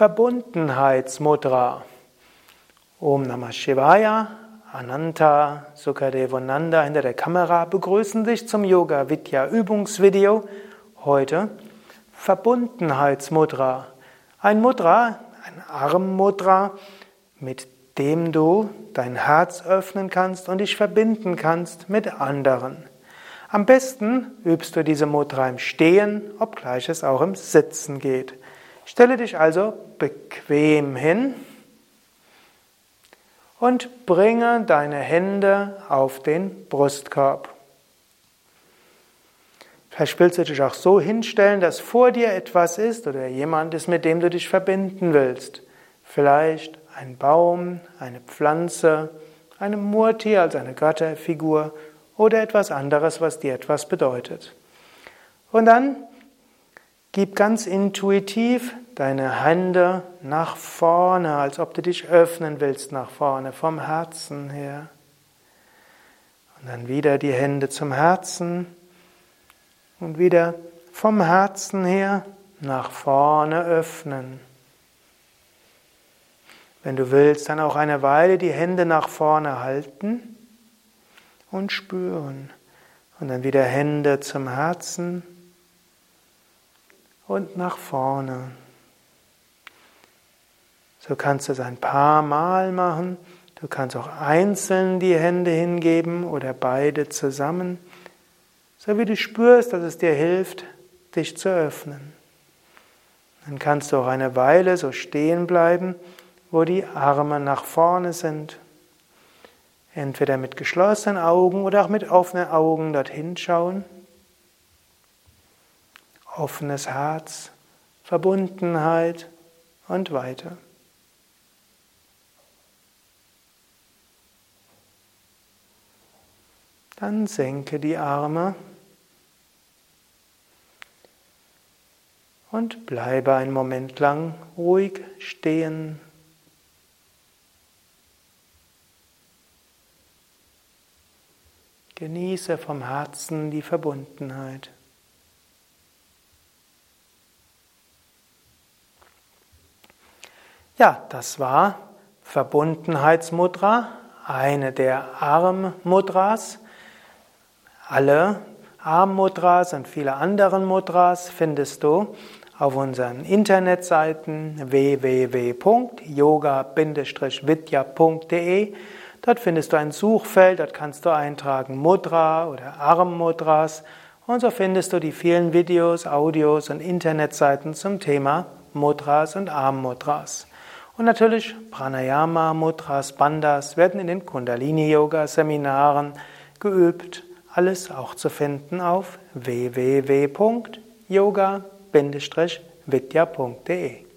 Verbundenheitsmudra. Om Namah Shivaya, Ananta, Sukadevonanda hinter der Kamera begrüßen dich zum Yoga Vidya Übungsvideo. Heute Verbundenheitsmudra. Ein Mudra, ein Armmudra, mit dem du dein Herz öffnen kannst und dich verbinden kannst mit anderen. Am besten übst du diese Mudra im Stehen, obgleich es auch im Sitzen geht. Stelle dich also bequem hin und bringe deine Hände auf den Brustkorb. Vielleicht willst du dich auch so hinstellen, dass vor dir etwas ist oder jemand ist, mit dem du dich verbinden willst. Vielleicht ein Baum, eine Pflanze, eine Murti als eine Götterfigur oder etwas anderes, was dir etwas bedeutet. Und dann Gib ganz intuitiv deine Hände nach vorne, als ob du dich öffnen willst nach vorne, vom Herzen her. Und dann wieder die Hände zum Herzen und wieder vom Herzen her nach vorne öffnen. Wenn du willst, dann auch eine Weile die Hände nach vorne halten und spüren. Und dann wieder Hände zum Herzen und nach vorne. So kannst du es ein paar Mal machen. Du kannst auch einzeln die Hände hingeben oder beide zusammen, so wie du spürst, dass es dir hilft, dich zu öffnen. Dann kannst du auch eine Weile so stehen bleiben, wo die Arme nach vorne sind. Entweder mit geschlossenen Augen oder auch mit offenen Augen dorthin schauen offenes Herz, Verbundenheit und weiter. Dann senke die Arme und bleibe einen Moment lang ruhig stehen. Genieße vom Herzen die Verbundenheit. Ja, das war Verbundenheitsmudra, eine der Armmudras. Alle Armmudras und viele andere Mudras findest du auf unseren Internetseiten www.yoga-vidya.de. Dort findest du ein Suchfeld, dort kannst du eintragen Mudra oder Armmudras und so findest du die vielen Videos, Audios und Internetseiten zum Thema Mudras und Armmudras. Und natürlich Pranayama, Mudras, Bandhas werden in den Kundalini-Yoga-Seminaren geübt. Alles auch zu finden auf www.yoga-vidya.de